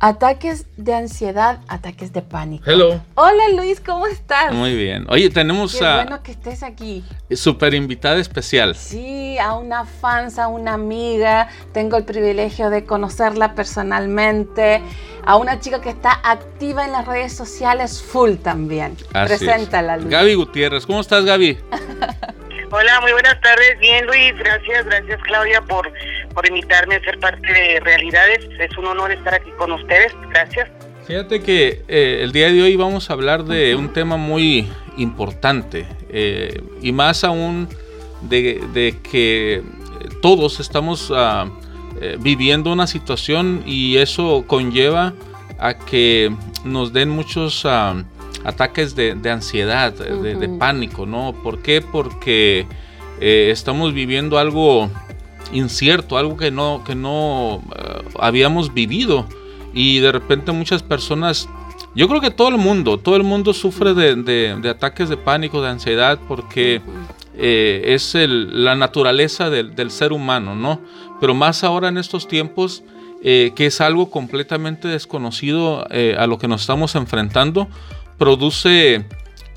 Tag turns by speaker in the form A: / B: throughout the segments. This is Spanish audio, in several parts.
A: Ataques de ansiedad, ataques de pánico.
B: Hello.
A: Hola Luis, ¿cómo estás?
B: Muy bien. Oye, tenemos
A: Qué
B: a
A: bueno que estés aquí.
B: super invitada especial.
A: Sí, a una fans, a una amiga. Tengo el privilegio de conocerla personalmente. A una chica que está activa en las redes sociales full también.
B: Así es.
A: Preséntala, Luis.
B: Gaby Gutiérrez, ¿cómo estás, Gaby?
C: Hola, muy buenas tardes. Bien, Luis. Gracias, gracias, Claudia, por, por invitarme a ser parte de Realidades. Es un honor estar aquí con ustedes. Gracias.
B: Fíjate que eh, el día de hoy vamos a hablar de un tema muy importante eh, y más aún de, de que todos estamos ah, eh, viviendo una situación y eso conlleva a que nos den muchos ah, ataques de, de ansiedad, de, de pánico, ¿no? ¿Por qué? Porque eh, estamos viviendo algo incierto, algo que no, que no ah, habíamos vivido y de repente muchas personas, yo creo que todo el mundo, todo el mundo sufre de, de- de ataques de pánico, de ansiedad, porque eh, es el- la naturaleza del, del ser humano, ¿no? Pero más ahora en estos tiempos, eh, que es algo completamente desconocido eh, a lo que nos estamos enfrentando, produce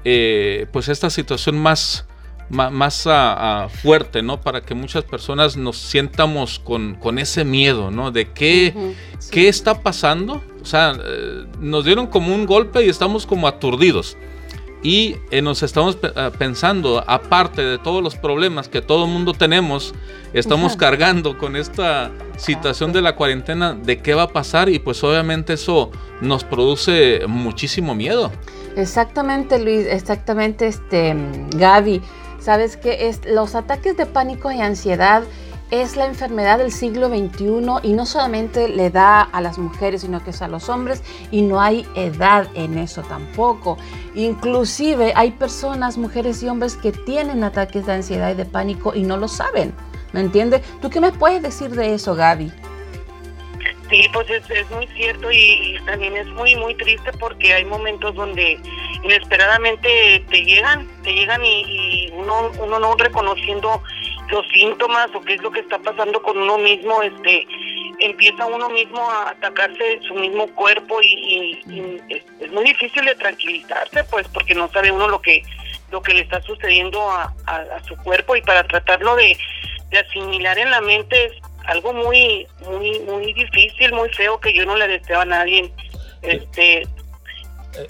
B: eh, pues esta situación más, más, fuerte, ¿no? Para que muchas personas nos sientamos con, con ese miedo, ¿no? De qué,
A: sí.
B: ¿Qué está pasando? O sea, eh, nos dieron como un golpe y estamos como aturdidos. Y eh, nos estamos ah, pensando, aparte de todos los problemas que todo el mundo tenemos, estamos cargando con esta situación de la cuarentena, de qué va a pasar y pues obviamente eso nos produce muchísimo miedo.
A: Exactamente, Luis, exactamente, este, Gaby. Sabes que los ataques de pánico y ansiedad es la enfermedad del siglo XXI y no solamente le da a las mujeres, sino que es a los hombres y no hay edad en eso tampoco. Inclusive hay personas, mujeres y hombres que tienen ataques de ansiedad y de pánico y no lo saben. ¿Me entiendes? ¿Tú qué me puedes decir de eso, Gaby?
C: Sí, pues es, muy cierto y, también es muy, muy triste porque hay momentos donde inesperadamente te llegan, te llegan y uno, uno no reconociendo los síntomas o qué es lo que está pasando con uno mismo, este empieza uno mismo a atacarse su mismo cuerpo y, y- y es, es muy difícil de tranquilizarse pues porque no sabe uno lo que lo que le está sucediendo a, a- a su cuerpo. Y para tratarlo de, de asimilar en la mente es algo muy muy muy difícil muy feo que yo no le deseo a nadie. Este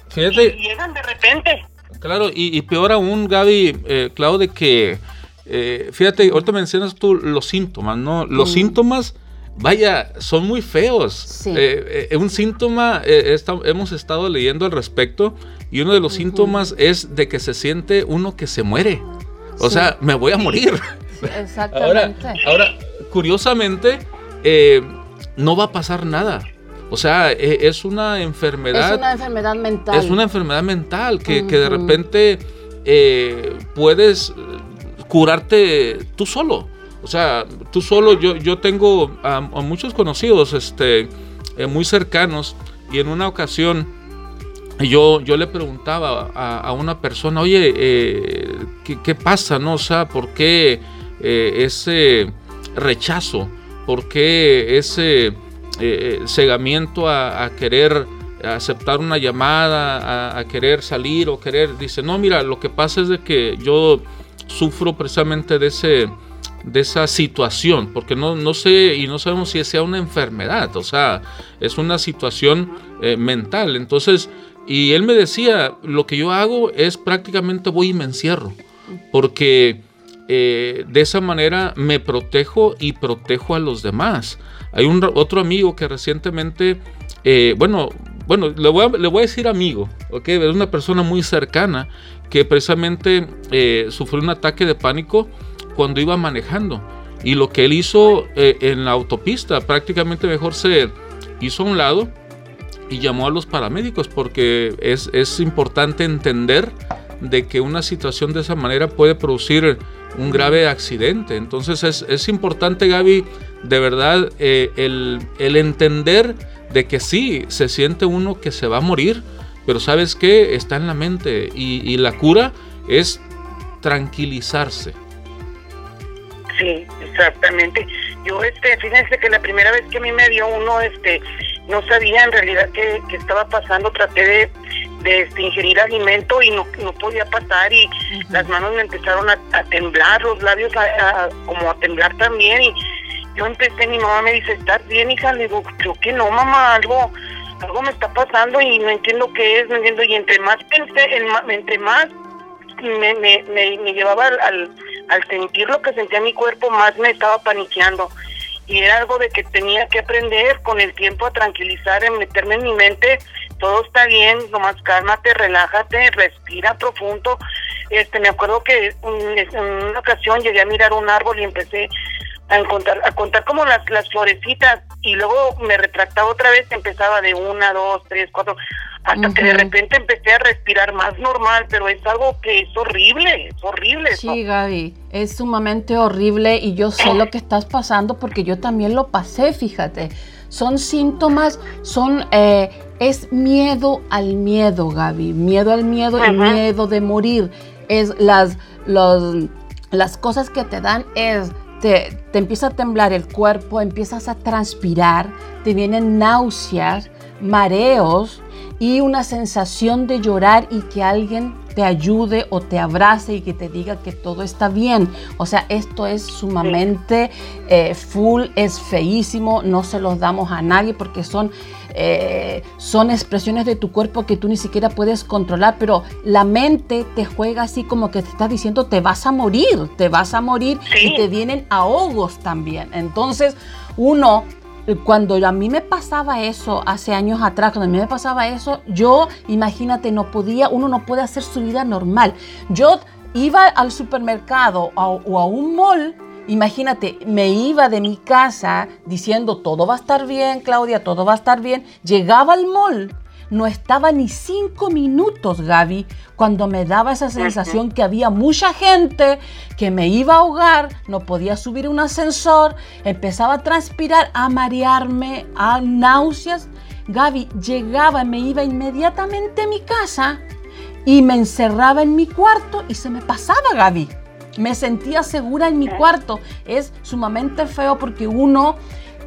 B: Fíjate,
C: y llegan de repente
B: Claro, y, y peor aún, Gaby, eh, Clau, de que, eh, fíjate, ahorita mencionas tú los síntomas, ¿no? Los
A: Mm.
B: síntomas, vaya, son muy feos.
A: Sí.
B: Eh, eh, un síntoma, hemos estado leyendo al respecto, y uno de los síntomas es de que se siente uno que se muere. O
A: Sí.
B: sea, me voy a morir.
A: Sí,
B: Ahora,
A: exactamente.
B: ahora curiosamente, eh, no va a pasar nada. O sea, eh, es una enfermedad
A: es una enfermedad mental.
B: es una enfermedad mental que, que de repente eh, puedes eh, curarte tú solo. O sea, tú solo, yo, yo tengo a, a muchos conocidos este, eh, muy cercanos y en una ocasión yo, yo le preguntaba a, a una persona, oye, eh, ¿qué, qué pasa? No? O sea, ¿por qué ese rechazo? ¿Por qué ese eh, cegamiento a, a querer aceptar una llamada, a, a querer salir o querer? Dice, no, mira, lo que pasa es de que yo sufro precisamente de ese de esa situación, porque no, no sé y no sabemos si sea una enfermedad, o sea, es una situación eh, mental. Entonces, y él me decía, lo que yo hago es prácticamente voy y me encierro, porque eh, de esa manera me protejo y protejo a los demás. Hay un otro amigo que recientemente, eh, bueno, bueno, le voy, a, le voy a decir amigo, ¿ok? Es una persona muy cercana que precisamente eh, sufrió un ataque de pánico cuando iba manejando. Y lo que él hizo eh, en la autopista, prácticamente mejor se hizo a un lado y llamó a los paramédicos porque es, es importante entender de que una situación de esa manera puede producir un grave accidente. Entonces es, es importante, Gaby, de verdad, eh, el, el entender de que sí, se siente uno que se va a morir, pero sabes que está en la mente y, y la cura es tranquilizarse.
C: Sí, exactamente. Yo, este, fíjense que la primera vez que a mí me dio uno, este, no sabía en realidad qué, estaba pasando, traté de, de este, ingerir alimento y no, no podía pasar y las manos me empezaron a, temblar, los labios como a temblar también y yo empecé, mi mamá me dice, ¿estás bien hija? Le digo, creo que no mamá, algo algo me está pasando y no entiendo qué es, no entiendo y entre más pensé, entre más me, me, me, llevaba al, al sentir lo que sentía mi cuerpo, más me estaba paniqueando. Y era algo de que tenía que aprender con el tiempo a tranquilizar, en meterme en mi mente, todo está bien, nomás cálmate, relájate, respira profundo. Este, me acuerdo que en una ocasión llegué a mirar un árbol y empecé a contar, a contar como las, las florecitas y luego me retractaba otra vez, empezaba de una, dos, tres, cuatro, hasta que de repente empecé a respirar más normal, pero es algo que es horrible, es horrible.
A: Sí, Gaby, es sumamente horrible y yo sé lo que estás pasando porque yo también lo pasé, fíjate. Son síntomas, son, eh, es miedo al miedo, Gaby, miedo al miedo y miedo de morir. Es las, los, las cosas que te dan es te, te, empieza a temblar el cuerpo, empiezas a transpirar, te vienen náuseas, mareos, y una sensación de llorar y que alguien te ayude o te abrace y que te diga que todo está bien. O sea, esto es sumamente eh, full, es feísimo, no se los damos a nadie porque son, eh, son expresiones de tu cuerpo que tú ni siquiera puedes controlar, pero la mente te juega así como que te está diciendo te vas a morir, te vas a morir y te vienen ahogos también. Entonces, uno cuando a mí me pasaba eso hace años atrás, cuando a mí me pasaba eso, yo, imagínate, no podía, uno no puede hacer su vida normal. Yo iba al supermercado o a un mall, imagínate, me iba de mi casa diciendo todo va a estar bien, Claudia, todo va a estar bien. Llegaba al mall no estaba ni cinco minutos, Gaby, cuando me daba esa sensación que había mucha gente, que me iba a ahogar, no podía subir un ascensor, empezaba a transpirar, a marearme, a náuseas. Gaby llegaba, me iba inmediatamente a mi casa y me encerraba en mi cuarto y se me pasaba, Gaby. Me sentía segura en mi cuarto. Es sumamente feo porque uno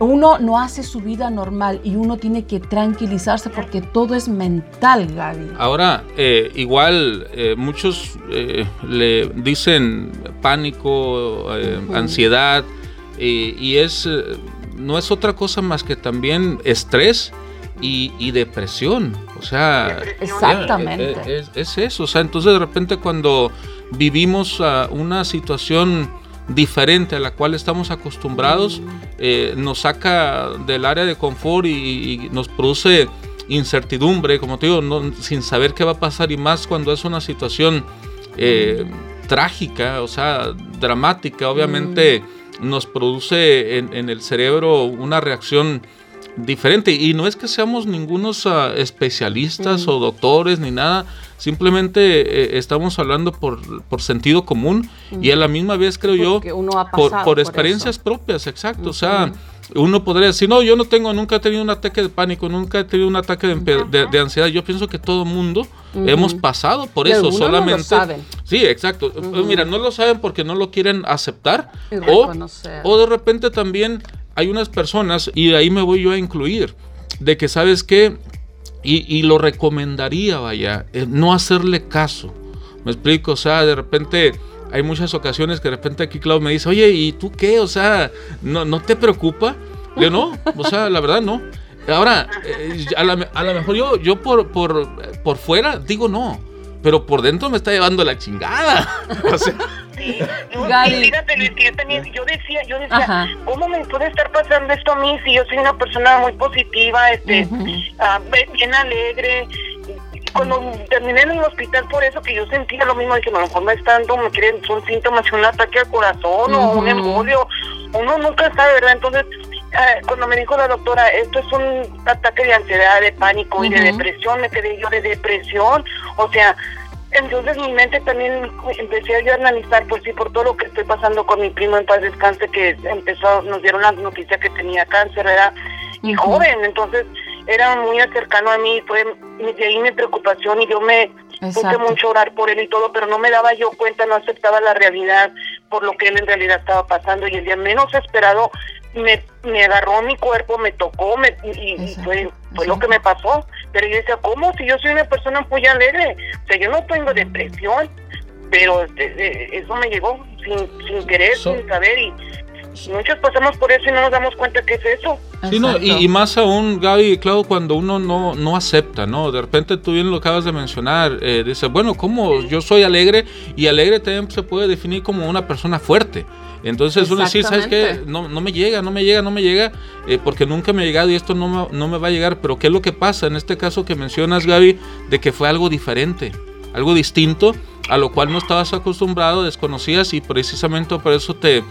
A: uno no hace su vida normal y uno tiene que tranquilizarse porque todo es mental, Gaby.
B: Ahora, eh, igual eh, muchos eh, le dicen pánico, ansiedad, y es no es otra cosa más que también estrés y, depresión. O sea,
A: exactamente.
B: Es, es, eso. O sea, entonces de repente cuando vivimos una situación diferente a la cual estamos acostumbrados, eh, nos saca del área de confort y, nos produce incertidumbre, como te digo, sin saber qué va a pasar y más cuando es una situación eh, trágica, o sea, dramática, obviamente nos produce en, el cerebro una reacción diferente. Y no es que seamos ningunos ah, especialistas o doctores ni nada, Simplemente eh, estamos hablando por, sentido común y a la misma vez creo yo por, experiencias propias, exacto. O sea, uno podría decir, no, yo no tengo, nunca he tenido un ataque de pánico, nunca he tenido un ataque de, ansiedad. Yo pienso que todo mundo hemos pasado por eso, solamente. Sí, exacto. Mira, no lo saben porque no lo quieren aceptar o, o de repente también hay unas personas, y ahí me voy yo a incluir, de que sabes que y, lo recomendaría, vaya, eh, no hacerle caso. Me explico, o sea, de repente hay muchas ocasiones que de repente aquí Clau me dice, oye, ¿y tú qué? O sea, ¿no, no te preocupa? Yo no, o sea, la verdad no. Ahora, eh, a, lo mejor yo, yo por, por, por fuera digo no, pero por dentro me está llevando la chingada. o sea,
C: Sí, y fíjate, Luis, que yo también, yo decía, yo decía, ¿cómo me puede estar pasando esto a mí si yo soy una persona muy positiva, este, ah, bien alegre? Cuando terminé en el hospital por eso que yo sentía lo mismo, dije, a lo mejor me está dando, me quieren, son síntomas de un ataque al corazón o un embolio, uno nunca sabe, ¿verdad? Entonces, ah, cuando me dijo la doctora, esto es un ataque de ansiedad, de pánico y de depresión, me quedé yo de depresión, o sea, entonces mi mente también empecé a analizar, pues sí, por todo lo que estoy pasando con mi primo en paz descanse, que empezó, nos dieron la noticia que tenía cáncer, era y joven, entonces era muy cercano a mí, fue de ahí mi preocupación y yo me puse mucho a orar por él y todo, pero no me daba yo cuenta, no aceptaba la realidad por lo que él en realidad estaba pasando y el día menos esperado me, me agarró mi cuerpo, me tocó, me, y, fue, fue lo que me pasó. Pero yo decía, ¿cómo? Si yo soy una persona muy alegre, o sea, yo no tengo depresión, pero este, eh, eso me llegó sin, sin querer, sin saber, y muchos pasamos por eso y no nos damos cuenta que es eso.
B: Sí, no, y, más aún, Gaby, claro, cuando uno no, no acepta, ¿no? De repente tú bien lo acabas de mencionar, eh, dices, bueno, ¿cómo yo soy alegre? Y alegre también se puede definir como una persona fuerte. Entonces uno dice, ¿sabes qué? No, no me llega, no me llega, no me llega, eh, porque nunca me ha llegado y esto no me, no me va a llegar. Pero ¿qué es lo que pasa en este caso que mencionas, Gaby, de que fue algo diferente, algo distinto, a lo cual no estabas acostumbrado, desconocías y precisamente por eso te,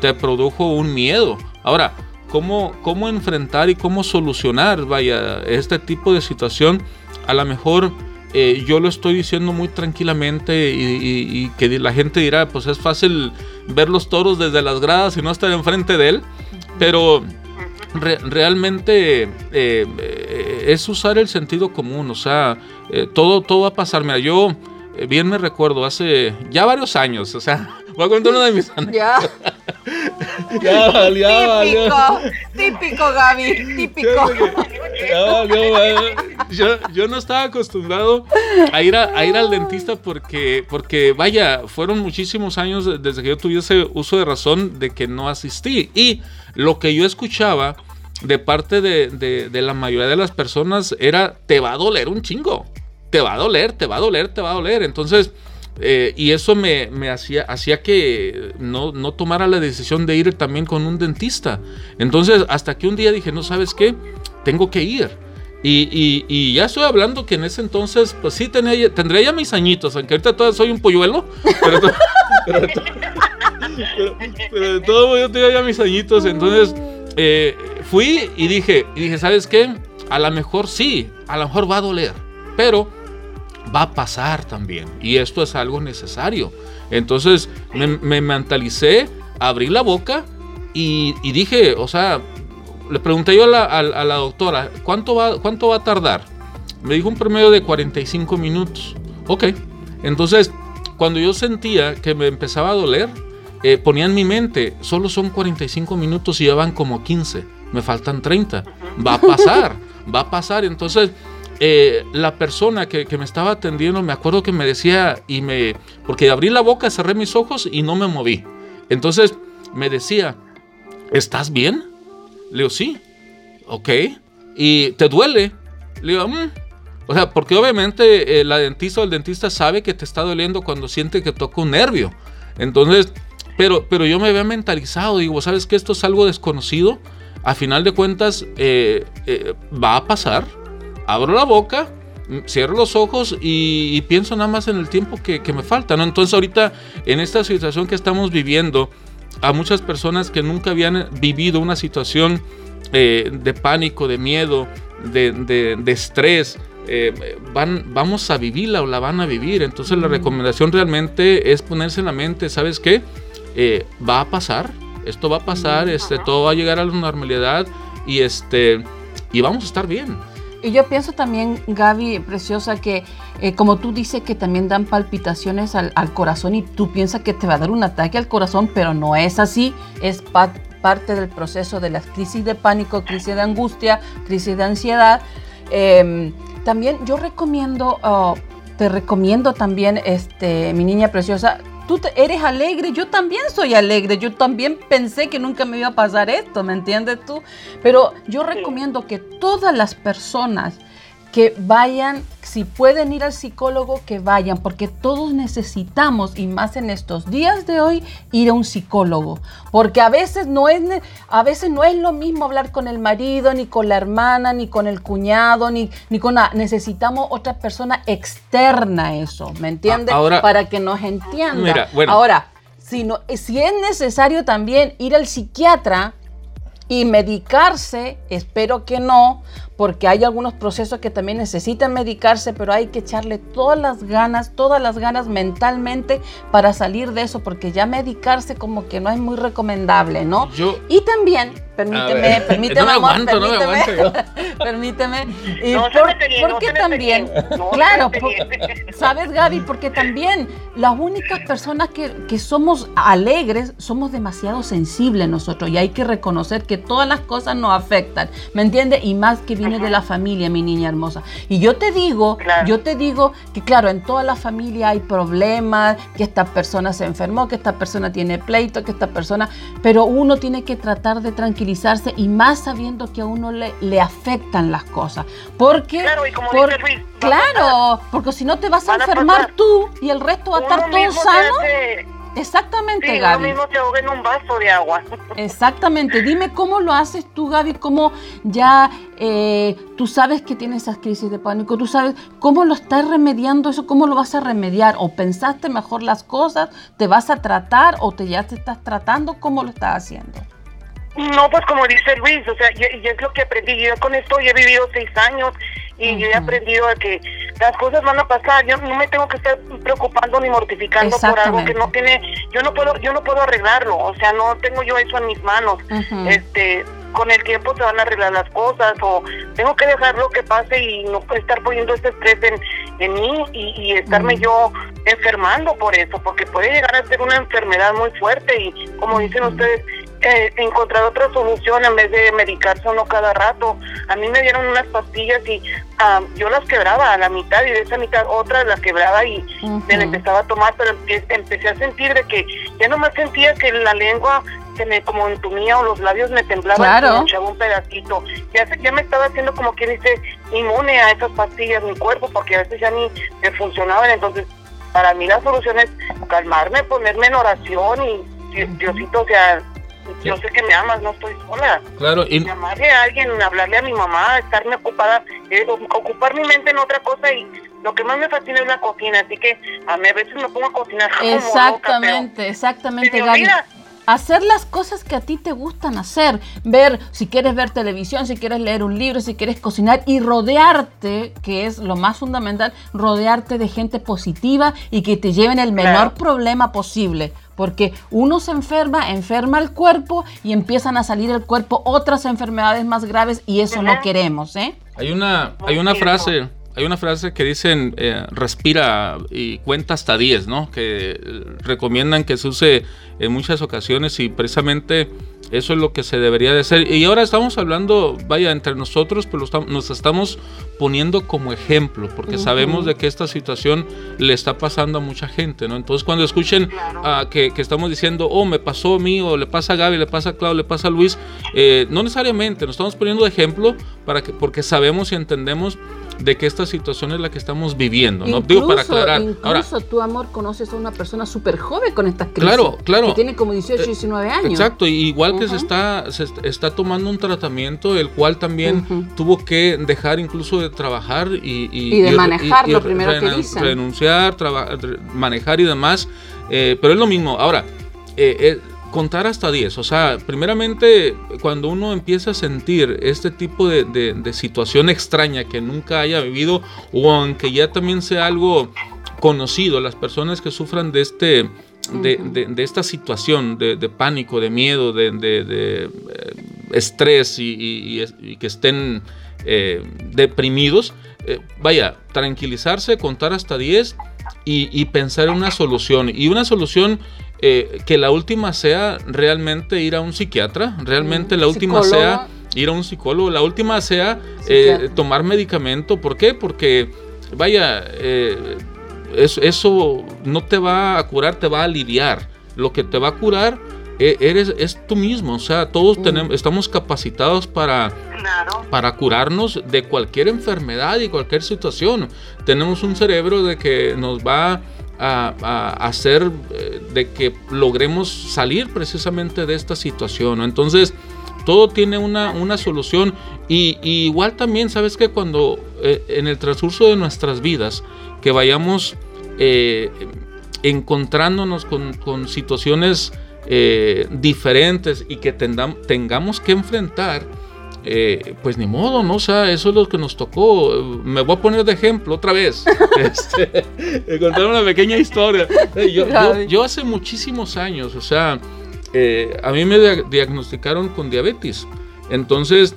B: te produjo un miedo. Ahora, ¿cómo, cómo enfrentar y cómo solucionar, vaya, este tipo de situación? A lo mejor eh, yo lo estoy diciendo muy tranquilamente y, que la gente dirá, pues es fácil ver los toros desde las gradas y no estar enfrente de él, pero realmente eh, eh, es usar el sentido común, o sea, todo, todo va a pasar. Mira, yo bien me recuerdo hace ya varios años, o sea, voy a contar una de mis
A: anécdotas. Ya. ya típico, típico, Gaby, típico.
B: Yo, yo, no estaba acostumbrado a ir, a, ir al dentista porque, porque, vaya, fueron muchísimos años desde que yo tuviese uso de razón de que no asistí. Y lo que yo escuchaba de parte de, de la mayoría de las personas era, te va a doler un chingo te va a doler, te va a doler, te va a doler. Entonces, eh, y eso me, hacía, hacía que no, no, tomara la decisión de ir también con un dentista. Entonces, hasta que un día dije, no sabes qué, tengo que ir. Y, ya estoy hablando que en ese entonces, pues sí, tenía, tendría ya mis añitos, aunque ahorita todavía soy un polluelo, pero, pero, de todo yo tenía ya mis añitos. Entonces, eh, fui y dije, y dije, ¿sabes qué? A lo mejor sí, a lo mejor va a doler, pero va a pasar también. Y esto es algo necesario. Entonces me, mentalicé, abrí la boca y, dije, o sea, le pregunté yo a la, doctora, ¿cuánto va, ¿cuánto va a tardar? Me dijo un promedio de 45 minutos. Ok. Entonces, cuando yo sentía que me empezaba a doler, eh, ponía en mi mente, solo son 45 minutos y ya van como 15. Me faltan 30. Va a pasar, va a pasar. Entonces, eh, la persona que, me estaba atendiendo, me acuerdo que me decía, y me, porque abrí la boca, cerré mis ojos y no me moví. Entonces me decía, ¿estás bien? Le digo, sí, ok. ¿Y te duele? Le digo, mm". o sea, porque obviamente eh, la dentista o el dentista sabe que te está doliendo cuando siente que toca un nervio. Entonces, pero, pero yo me había mentalizado, digo, ¿sabes que esto es algo desconocido? A final de cuentas, eh, va a pasar abro la boca, cierro los ojos y, pienso nada más en el tiempo que, me falta, ¿no? Entonces ahorita en esta situación que estamos viviendo, a muchas personas que nunca habían vivido una situación eh, de pánico, de miedo, de, estrés, eh, van, vamos a vivirla o la van a vivir. Entonces la recomendación realmente es ponerse en la mente, ¿sabes qué? Eh, va a pasar, esto va a pasar, este, todo va a llegar a la normalidad y, este, y vamos a estar bien.
A: Y yo pienso también, Gaby, preciosa, que eh, como tú dices que también dan palpitaciones al, corazón y tú piensas que te va a dar un ataque al corazón, pero no es así, es parte del proceso de las crisis de pánico, crisis de angustia, crisis de ansiedad. Em, también yo recomiendo, oh, te recomiendo también, este, mi niña preciosa, tú eres alegre, yo también soy alegre, yo también pensé que nunca me iba a pasar esto, ¿me entiendes tú? Pero yo recomiendo que todas las personas que vayan, si pueden ir al psicólogo, que vayan, porque todos necesitamos, y más en estos días de hoy, ir a un psicólogo. Porque a veces no es, a veces no es lo mismo hablar con el marido, ni con la hermana, ni con el cuñado, ni, ni con nada. Necesitamos otra persona externa a eso, ¿me entiendes? Para que nos entienda. Ahora, si, no, si es necesario también ir al psiquiatra, y medicarse, espero que no, porque hay algunos procesos que también necesitan medicarse, pero hay que echarle todas las ganas, todas las ganas mentalmente para salir de eso, porque ya medicarse como que no es muy recomendable, ¿no?
B: Yo,
A: Y también, permíteme, permíteme,
B: No me
A: amor,
B: aguanto, no me
A: permíteme,
B: aguanto
A: permíteme. Y
C: No
A: por-
C: no
A: porque también,
C: no se
A: claro, por-. ¿sabes Gaby? Porque también las únicas personas que, que somos alegres somos demasiado sensibles nosotros y hay que reconocer que todas las cosas nos afectan, ¿me entiendes? Y más que de la familia, mi niña hermosa. Y yo te digo,
C: Claro.
A: yo te digo que claro, en toda la familia hay problemas, que esta persona se enfermó, que esta persona tiene pleito, que esta persona, pero uno tiene que tratar de tranquilizarse y más sabiendo que a uno le, le afectan las cosas. Porque,
C: Claro, y como
A: por-
C: dice Luis,
A: claro, porque si no te vas a enfermar
C: pasar.
A: tú y el resto va a estar todo sano.
C: hace-
A: Exactamente,
C: sí,
A: Gaby.
C: mismo se ahoga en un vaso de agua.
A: Exactamente. Dime cómo lo haces tú, Gaby, cómo ya eh, tú sabes que tienes esas crisis de pánico, tú sabes cómo lo estás remediando eso, cómo lo vas a remediar, o pensaste mejor las cosas, te vas a tratar o te ya te estás tratando, ¿cómo lo estás haciendo?
C: No, pues como dice Luis, o sea, y, y es lo que aprendí. Yo con esto ya he vivido seis años y yo he aprendido a que las cosas van a pasar. Yo no me tengo que estar preocupando ni mortificando por algo que no tiene. Yo no puedo, yo no puedo arreglarlo. O sea, no tengo yo eso en mis manos. Este, con el tiempo se van a arreglar las cosas o tengo que dejar lo que pase y no estar poniendo este estrés en, en mí y, y estarme yo enfermando por eso, porque puede llegar a ser una enfermedad muy fuerte y como dicen ustedes, eh, encontrar otra solución en vez de medicarse uno cada rato. A mí me dieron unas pastillas y ah, yo las quebraba a la mitad y de esa mitad otras las quebraba y me la empezaba a tomar, pero empe- empecé a sentir de que ya nomás sentía que la lengua se me como entumía o los labios me temblaban
A: Claro.
C: y me echaba un pedacito. Ya, se- ya me estaba haciendo como quien dice inmune a esas pastillas mi cuerpo porque a veces ya ni me funcionaban. Entonces, para mí la solución es calmarme, ponerme en oración y Di- Diosito, o sea, yo sé que me amas, no estoy sola.
B: claro, y,
C: Llamarle a alguien, hablarle a mi mamá, estarme ocupada, eh, ocupar mi mente en otra cosa y lo que más me fascina es la cocina, así que a mí a veces me pongo a cocinar como loca,
A: Exactamente, exactamente, Gaby. Hacer las cosas que a ti te gustan hacer. Ver, si quieres ver televisión, si quieres leer un libro, si quieres cocinar y rodearte, que es lo más fundamental, rodearte de gente positiva y que te lleven el menor
C: Claro.
A: problema posible. Porque uno se enferma, enferma el cuerpo y empiezan a salir del cuerpo otras enfermedades más graves y eso no queremos, ¿eh?
B: hay una, hay una frase, hay una frase que dicen eh, respira y cuenta hasta 10, ¿no? Que eh, recomiendan que se use en muchas ocasiones y precisamente eso es lo que se debería de hacer. Y ahora estamos hablando, vaya, entre nosotros, pero estamos- nos estamos poniendo como ejemplo, porque
A: Ujú.
B: sabemos de que esta situación le está pasando a mucha gente, ¿no? Entonces cuando escuchen
C: Claro.
B: ah, que, que estamos diciendo, oh, me pasó a mí, o le pasa a Gaby, le pasa a Clau, le pasa a Luis, eh, no necesariamente, nos estamos poniendo de ejemplo para que, porque sabemos y entendemos de que esta situación es la que estamos viviendo, ¿no? Digo, para aclarar. Ahora,
A: incluso tu amor conoces a una persona súper joven con estas crisis.
B: Claro, claro.
A: Que tiene como 18,
B: Eh, 19
A: años.
B: Exacto, y igual que se está, se est- está tomando un tratamiento, el cual también tuvo que dejar incluso de trabajar y,
A: Y de manejar, lo primero que dicen.
B: Renunciar, manejar y demás, eh, pero es lo mismo. Ahora, eh, eh, contar hasta 10, o sea, primeramente cuando uno empieza a sentir este tipo de, de- de situación extraña que nunca haya vivido o aunque ya también sea algo conocido, las personas que sufran de este de, de- esta situación de, pánico, de miedo, de, eh, estrés y, y- y- y que estén eh, deprimidos, eh, vaya, tranquilizarse, contar hasta 10 y, y pensar en una solución. Y una solución eh, que la última sea realmente ir a un psiquiatra, realmente
A: Mm,
B: la última
A: psicólogo.
B: sea ir a un psicólogo, la última sea eh, tomar medicamento. ¿Por qué? Porque, vaya, eh, es- eso no te va a curar, te va a aliviar. Lo que te va a curar eh, eres, es tú mismo. O sea, todos
A: Mm.
B: tenemos, estamos capacitados para,
C: Claro.
B: para curarnos de cualquier enfermedad y cualquier situación. Tenemos un cerebro de que nos va a, a hacer eh, de que logremos salir precisamente de esta situación. Entonces, todo tiene una, una solución y, igual también, ¿sabes que Cuando eh, en el transcurso de nuestras vidas, que vayamos eh, encontrándonos con, situaciones diferentes y que tengamos que enfrentar eh, pues ni modo, ¿no? O sea, eso es lo que nos tocó. Me voy a poner de ejemplo otra vez. este, contar una pequeña historia. Yo, yo, hace muchísimos años, o sea, eh, a mí me diagnosticaron con diabetes. Entonces,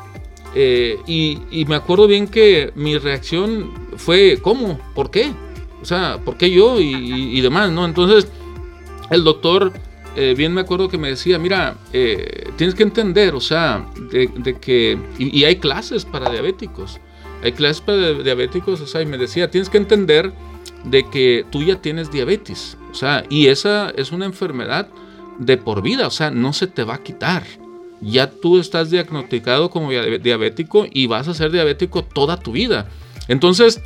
B: eh, y, me acuerdo bien que mi reacción fue, ¿cómo? ¿Por qué? O sea, ¿por qué yo? Y, y demás, ¿no? Entonces, el doctor eh, bien me acuerdo que me decía, mira, eh, tienes que entender, o sea, de, que, y, hay clases para diabéticos, hay clases para diabéticos, o sea, y me decía, tienes que entender de que tú ya tienes diabetes, o sea, y esa es una enfermedad de por vida, o sea, no se te va a quitar. Ya tú estás diagnosticado como diabético y vas a ser diabético toda tu vida. Entonces,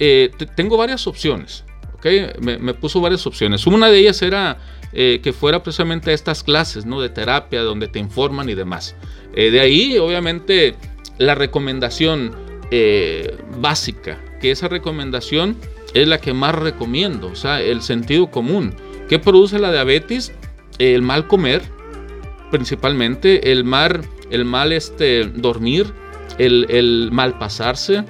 B: eh, tengo varias opciones, ¿ok? Me, me puso varias opciones. Una de ellas era eh, que fuera precisamente estas clases ¿no? de terapia donde te informan y demás. Eh, de ahí, obviamente, la recomendación eh, básica, que esa recomendación es la que más recomiendo, o sea, el sentido común. ¿Qué produce la diabetes? El mal comer, principalmente, el mal, el mal este, dormir, el, mal pasarse,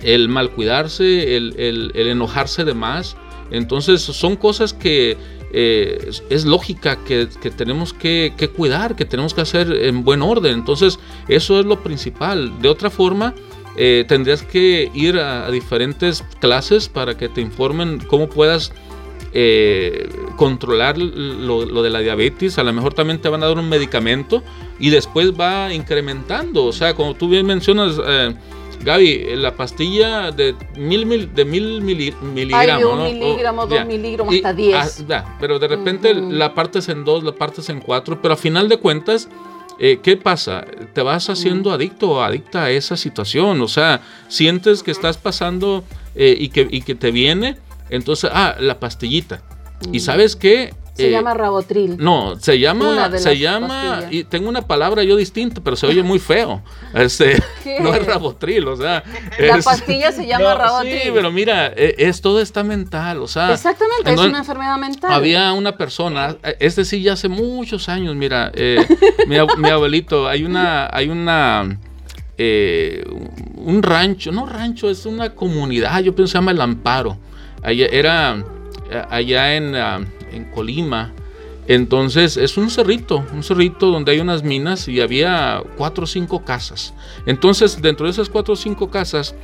B: el mal cuidarse, el, el enojarse de más. Entonces son cosas que eh, es, lógica que, tenemos que, cuidar, que tenemos que hacer en buen orden. Entonces, eso es lo principal. De otra forma, eh, tendrías que ir a, diferentes clases para que te informen cómo puedas eh, controlar lo, lo, de la diabetes. A lo mejor también te van a dar un medicamento y después va incrementando. O sea, como tú bien mencionas Gaby, la pastilla de mil, de mil miligramos. Hay
A: un miligramo, dos miligramos, hasta diez.
B: Ah, pero de repente la partes en dos, la partes en cuatro, pero a final de cuentas, eh, ¿qué pasa? Te vas haciendo adicto o adicta a esa situación. O sea, sientes que estás pasando eh, y, que, y que te viene, entonces, ah, la pastillita. Y sabes qué,
A: se eh, llama Rabotril.
B: No, se llama, se llama, y tengo una palabra yo distinta, pero se oye muy feo. Este, no es Rabotril, o sea.
A: La pastilla se llama Rabotril.
B: Sí, pero mira, e, es, todo está mental, o sea.
A: Exactamente, es una enfermedad mental.
B: Había una persona, este sí ya hace muchos años, mira, eh, mi, abuelito, hay una, hay una, eh, un rancho, no rancho, es una comunidad, yo pienso se llama El Amparo. Allá, era allá en ah, en Colima. Entonces es un cerrito, un cerrito donde hay unas minas y había cuatro o cinco casas. Entonces dentro de esas cuatro o cinco casas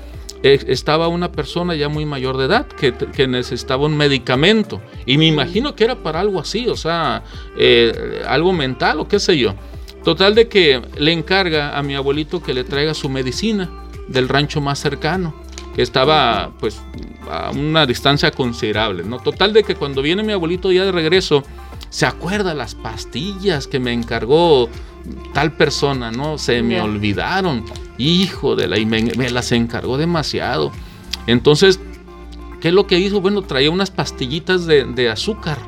B: eh, estaba una persona ya muy mayor de edad que, necesitaba un medicamento. Y me imagino que era para algo así, o sea, eh, algo mental o qué sé yo. Total de que le encarga a mi abuelito que le traiga su medicina del rancho más cercano que estaba pues a una distancia considerable, ¿no? Total de que cuando viene mi abuelito ya de regreso, se acuerda las pastillas que me encargó tal persona, ¿no? Se me olvidaron, hijo de la, y me, las encargó demasiado. Entonces, ¿qué es lo que hizo? Bueno, traía unas pastillitas de, azúcar,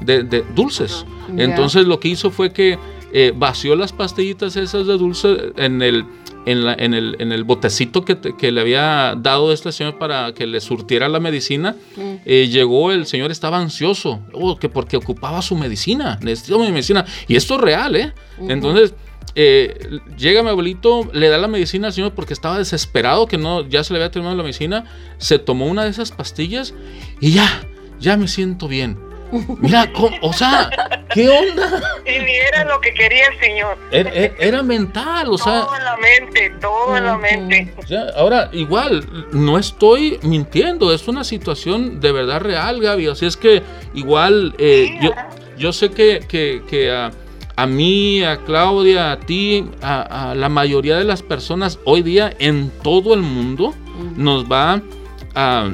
B: de, dulces. Entonces lo que hizo fue que eh, vació las pastillitas esas de dulce en el en, el, en el, botecito que, le había dado este señor para que le surtiera la medicina, mm. eh, llegó el señor, estaba ansioso, oh, que porque ocupaba su medicina, necesitaba mi medicina, y esto es real, ¿eh? Entonces, eh, llega mi abuelito, le da la medicina al señor porque estaba desesperado, que no, ya se le había terminado la medicina, se tomó una de esas pastillas y ya, ya me siento bien. Mira, o sea, ¿qué onda?
C: Y ni era lo que quería el señor.
B: Era, mental, o sea.
C: Todo en la mente, todo en la mente.
B: ahora, igual, no estoy mintiendo, es una situación de verdad real, Gaby. Así es que, igual, eh, yo, yo sé que, que, a, mí, a Claudia, a ti, a, la mayoría de las personas hoy día en todo el mundo nos va a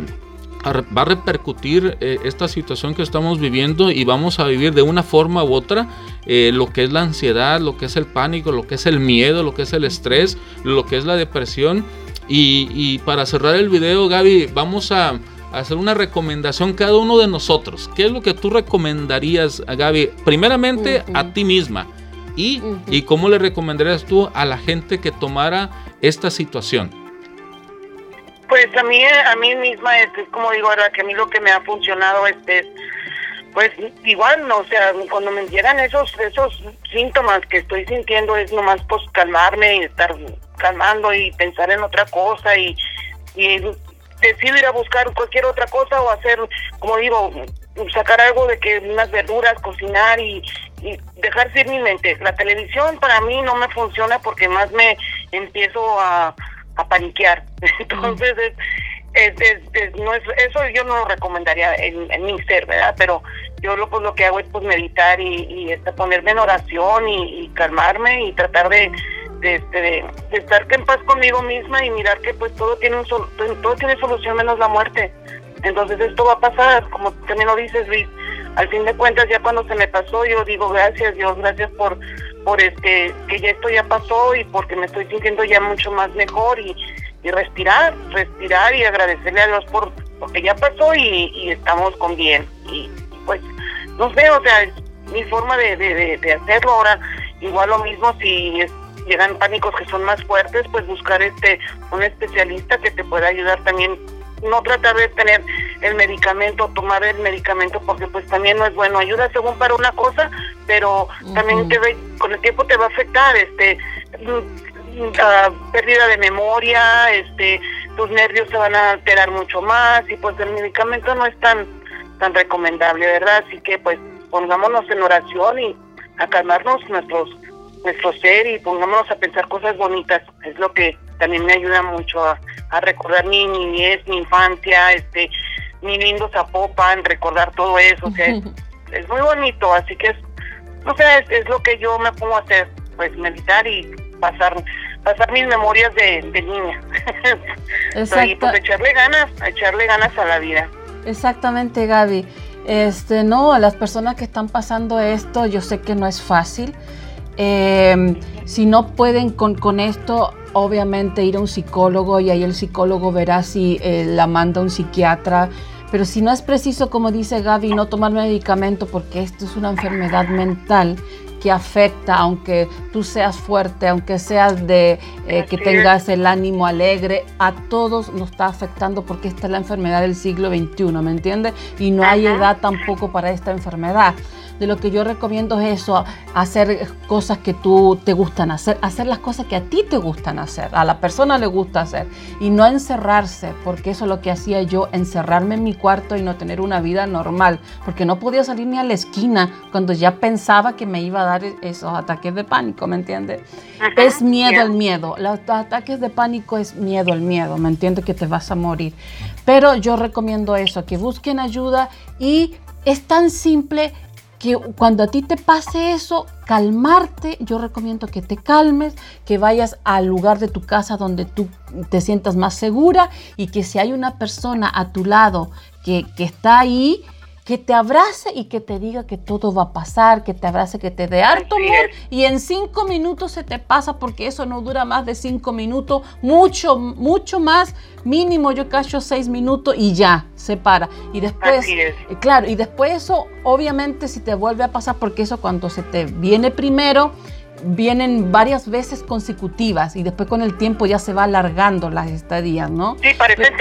B: va a repercutir eh, esta situación que estamos viviendo y vamos a vivir de una forma u otra eh, lo que es la ansiedad, lo que es el pánico, lo que es el miedo, lo que es el estrés, lo que es la depresión. Y, para cerrar el video, Gaby, vamos a, hacer una recomendación cada uno de nosotros. ¿Qué es lo que tú recomendarías, a Gaby? Primeramente a ti misma. Y, y cómo le recomendarías tú a la gente que tomara esta situación.
C: Pues a mí, a mí misma, es, como digo, ¿verdad? que a mí lo que me ha funcionado este, pues igual, no, o sea, cuando me llegan esos, esos síntomas que estoy sintiendo es nomás pues calmarme y estar calmando y pensar en otra cosa y, y decido ir a buscar cualquier otra cosa o hacer, como digo, sacar algo de que unas verduras, cocinar y, y dejar ir mi mente. La televisión para mí no me funciona porque más me empiezo a, a paniquear. Entonces, es, es, no es, eso yo no lo recomendaría en, en, mi ser, ¿verdad? Pero yo lo, pues, lo que hago es pues meditar y, y este, ponerme en oración y, calmarme y tratar de, de, este, de, estar en paz conmigo misma y mirar que pues todo tiene un todo tiene solución menos la muerte. Entonces esto va a pasar, como también lo dices Luis, al fin de cuentas ya cuando se me pasó yo digo gracias Dios, gracias por por este que ya esto ya pasó y porque me estoy sintiendo ya mucho más mejor y, y respirar, respirar y agradecerle a Dios por porque ya pasó y, estamos con bien. Y pues no sé, o sea, mi forma de, de, hacerlo. Ahora igual lo mismo si llegan pánicos que son más fuertes, pues buscar este un especialista que te pueda ayudar también no tratar de tener el medicamento, tomar el medicamento, porque pues también no es bueno. Ayuda según para una cosa, pero también te con el tiempo te va a afectar, este, uh, pérdida de memoria, este, tus nervios se van a alterar mucho más y pues el medicamento no es tan, tan recomendable, ¿verdad? Así que pues pongámonos en oración y a calmarnos nuestros nuestro ser y pongámonos a pensar cosas bonitas, es lo que también me ayuda mucho a, recordar mi niñez, mi infancia, este, mi lindo Zapopan, recordar todo eso, o sea, es, muy bonito, así que es, no sé, es, lo que yo me pongo a hacer, pues meditar y pasar pasar mis memorias de, niña. y pues echarle ganas, echarle ganas a la vida.
A: Exactamente, Gaby. Este, no, las personas que están pasando esto, yo sé que no es fácil. Eh, si no pueden con, con esto, obviamente ir a un psicólogo y ahí el psicólogo verá si eh, la manda un psiquiatra. Pero si no es preciso, como dice Gaby, no tomar medicamento porque esto es una enfermedad mental que afecta, aunque tú seas fuerte, aunque seas de eh, que tengas el ánimo alegre, a todos nos está afectando porque esta es la enfermedad del siglo XXI, ¿me entiendes? Y no hay edad tampoco para esta enfermedad de lo que yo recomiendo es eso, hacer cosas que tú te gustan hacer, hacer las cosas que a ti te gustan hacer, a la persona le gusta hacer y no encerrarse, porque eso es lo que hacía yo, encerrarme en mi cuarto y no tener una vida normal, porque no podía salir ni a la esquina cuando ya pensaba que me iba a dar esos ataques de pánico, ¿me entiendes? Es miedo el miedo, los ataques de pánico es miedo el miedo, ¿me entiendes? Que te vas a morir. Pero yo recomiendo eso, que busquen ayuda y es tan simple que cuando a ti te pase eso, calmarte, yo recomiendo que te calmes, que vayas al lugar de tu casa donde tú te sientas más segura y que si hay una persona a tu lado que, que está ahí, que te abrace y que te diga que todo va a pasar, que te abrace, que te dé harto amor y en cinco minutos se te pasa porque eso no dura más de cinco minutos, mucho, mucho más, mínimo yo cacho seis minutos y ya, se para. Y después, eh, claro, y después eso obviamente si te vuelve a pasar porque eso cuando se te viene primero, vienen varias veces consecutivas y después con el tiempo ya se va alargando las estadías, ¿no?
C: Sí, parecen,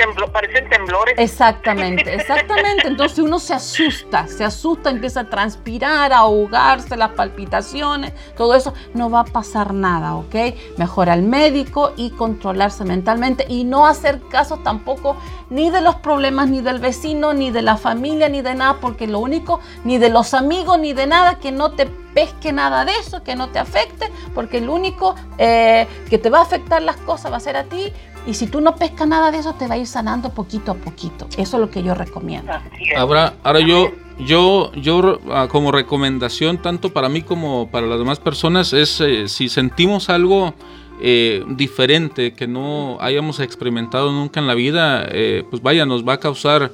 C: temblores.
A: Exactamente, exactamente. Entonces uno se asusta, se asusta, empieza a transpirar, a ahogarse, las palpitaciones, todo eso. No va a pasar nada, ¿ok? Mejor al médico y controlarse mentalmente y no hacer caso tampoco ni de los problemas, ni del vecino, ni de la familia, ni de nada, porque lo único, ni de los amigos, ni de nada que no te pesque nada de eso, que no te afecte, porque el único eh, que te va a afectar las cosas va a ser a ti. Y si tú no pescas nada de eso, te va a ir sanando poquito a poquito. Eso es lo que yo recomiendo.
B: Ahora, ahora yo, yo, yo ah, como recomendación, tanto para mí como para las demás personas, es eh, si sentimos algo eh, diferente que no hayamos experimentado nunca en la vida, pues vaya, nos va a causar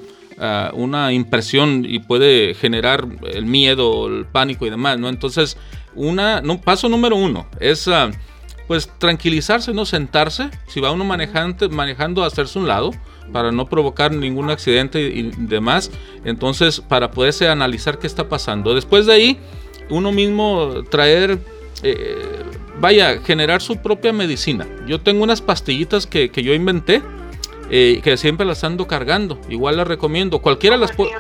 B: una impresión y puede generar el miedo, el pánico y demás, ¿no? Entonces, una, paso número uno es ah, pues tranquilizarse, no sentarse, si va uno manejando, manejando hacerse un lado para no provocar ningún accidente y, demás, entonces para poderse analizar qué está pasando. Después de ahí, uno mismo traer... Eh, vaya, generar su propia medicina. Yo tengo unas pastillitas que yo inventé, eh, que siempre las ando cargando. Igual las recomiendo. Cualquiera las puede.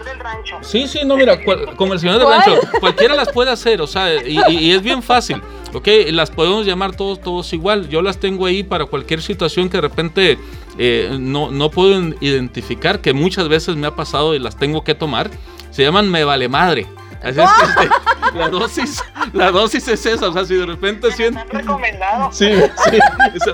B: Sí, sí, no, mira, como el señor del rancho, cualquiera las puede hacer, o sea, y, es bien fácil. Ok, las podemos llamar todos, todos igual. Yo las tengo ahí para cualquier situación que de repente eh, no, no puedo identificar, que muchas veces me ha pasado y las tengo que tomar. Se llaman Me Vale Madre. Así es que este, la dosis, la dosis es esa, o sea, si de repente siente... Sí, sí,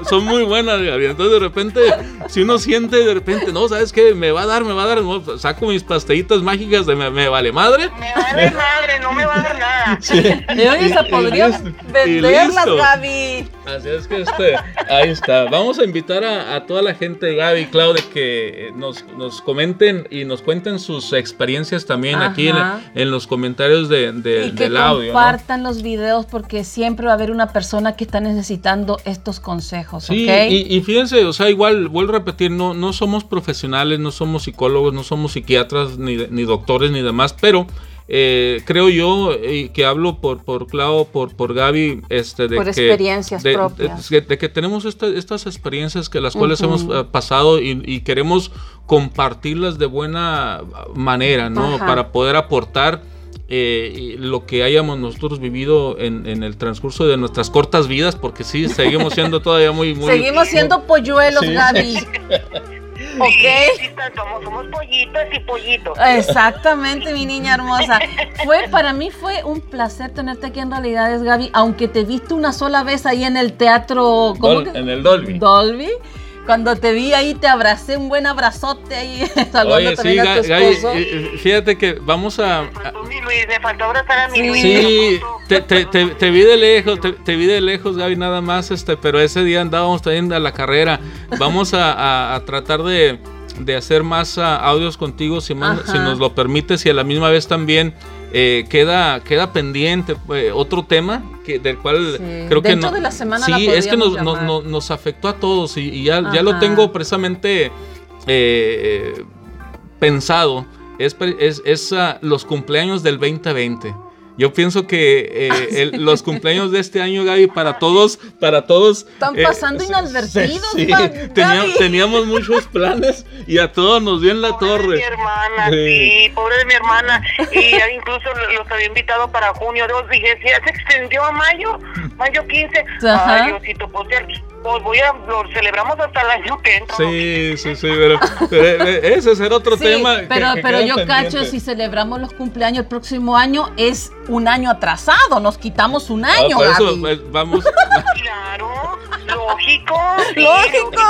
B: son muy buenas, Gaby. Entonces de repente, si uno siente de repente, no, ¿sabes qué? Me va a dar, me va a dar, saco mis pastillitas mágicas de me, vale madre.
C: Me vale madre, no me va a dar nada. Sí.
A: Y se podría venderlas, Gaby.
B: Así es que este, ahí está. Vamos a invitar a, toda la gente, Gaby, Claudia, que nos, nos, comenten y nos cuenten sus experiencias también aquí en, en los comentarios de,
A: y que
B: del audio.
A: Compartan los videos porque siempre va a haber una persona que está necesitando estos consejos.
B: Sí, y, fíjense, o sea, igual, vuelvo a repetir, no, no somos profesionales, no somos psicólogos, no somos psiquiatras, ni, ni doctores, ni demás, pero eh, creo yo y que hablo por por Clau, por por Gaby, este de
A: por
B: que,
A: experiencias
B: de,
A: propias.
B: De, que tenemos estas experiencias que las cuales hemos eh, pasado y, queremos compartirlas de buena manera, ¿no? Para poder aportar eh, lo que hayamos nosotros vivido en, el transcurso de nuestras cortas vidas, porque sí, seguimos siendo todavía muy... muy
A: seguimos siendo polluelos, Gaby.
C: ¿Ok? somos, somos pollitos y pollitos.
A: Exactamente, mi niña hermosa. Fue, para mí fue un placer tenerte aquí en Realidades, Gaby, aunque te viste una sola vez ahí en el teatro...
B: ¿cómo En el Dolby.
A: Dolby. Cuando te vi ahí, te abracé un buen abrazote ahí, saludando también a tu esposo.
B: Eh, eh, fíjate que vamos a...
C: Me faltó mi Luis, me faltó abrazar a mi Luis.
B: Sí, te, te, te, vi de lejos, te, vi de lejos, Gaby, nada más, este, pero ese día andábamos también a la carrera. Vamos a, a, tratar de, de, hacer más ah, audios contigo, si, si nos lo permites, y a la misma vez también eh, queda, queda pendiente eh, otro tema que, del cual creo que no.
A: De la semana
B: sí, es que nos, nos, afectó a todos y, ya, ya, lo tengo precisamente eh, pensado. Es, es, es ah, los cumpleaños del 2020. Yo pienso que eh, los cumpleaños de este año, Gaby, para todos, para todos.
A: Están eh, pasando inadvertidos,
B: sí, teníamos, muchos planes y a todos nos dio en la torre.
C: mi hermana, sí. pobre de mi hermana. Y incluso los había invitado para junio. Dos dije, si ya se extendió a mayo, mayo 15. Ajá. Ay, Diosito, pues pues voy a, lo celebramos hasta el año que entra.
B: Sí, sí, sí, pero, eh, ese será otro tema.
A: Pero, pero yo cacho, si celebramos los cumpleaños el próximo año, es un año atrasado, nos quitamos un año. Ah,
B: eso, pues, vamos.
C: Claro, lógico.
A: lógico.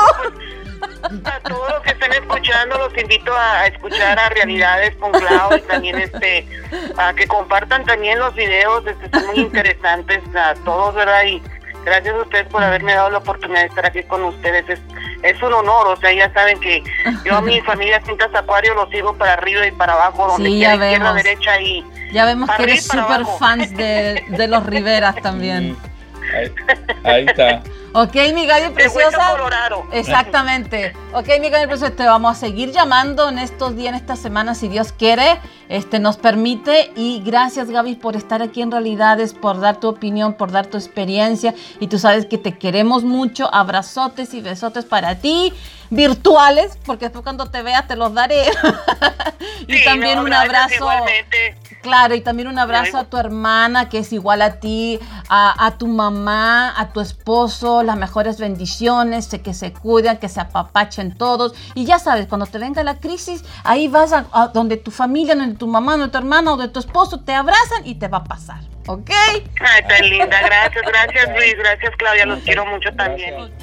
C: A todos los que estén escuchando, los invito a, escuchar a Realidades con Clau y también este, a que compartan también los videos, este, son muy interesantes a todos, ¿verdad? Y, Gracias a ustedes por haberme dado la oportunidad de estar aquí con ustedes. Es, es un honor, o sea, ya saben que yo a mi familia Cintas Acuario los sigo para arriba y para abajo, donde quiera, izquierda, derecha y...
A: Ya vemos que eres súper fans de, de los Riveras también.
B: Ahí, está.
A: Ok, mi gallo preciosa. Exactamente. Ok, mi gallo preciosa, te vamos a seguir llamando en estos días, en estas semanas, si Dios quiere, este nos permite. Y gracias, Gaby, por estar aquí en Realidades, por dar tu opinión, por dar tu experiencia. Y tú sabes que te queremos mucho. Abrazotes y besotes para ti, virtuales, porque después cuando te vea te los daré. y también un abrazo.
C: Igualmente.
A: Claro, y también un abrazo a tu hermana, que es igual a ti, a, tu mamá, a tu esposo, las mejores bendiciones, que se cuiden, que se apapachen todos. Y ya sabes, cuando te venga la crisis, ahí vas a, donde tu familia, donde tu mamá, donde tu hermana o de tu esposo te abrazan y te va a pasar. ¿Ok?
C: Ay, tan linda. Gracias, gracias Luis, gracias Claudia, los quiero mucho también.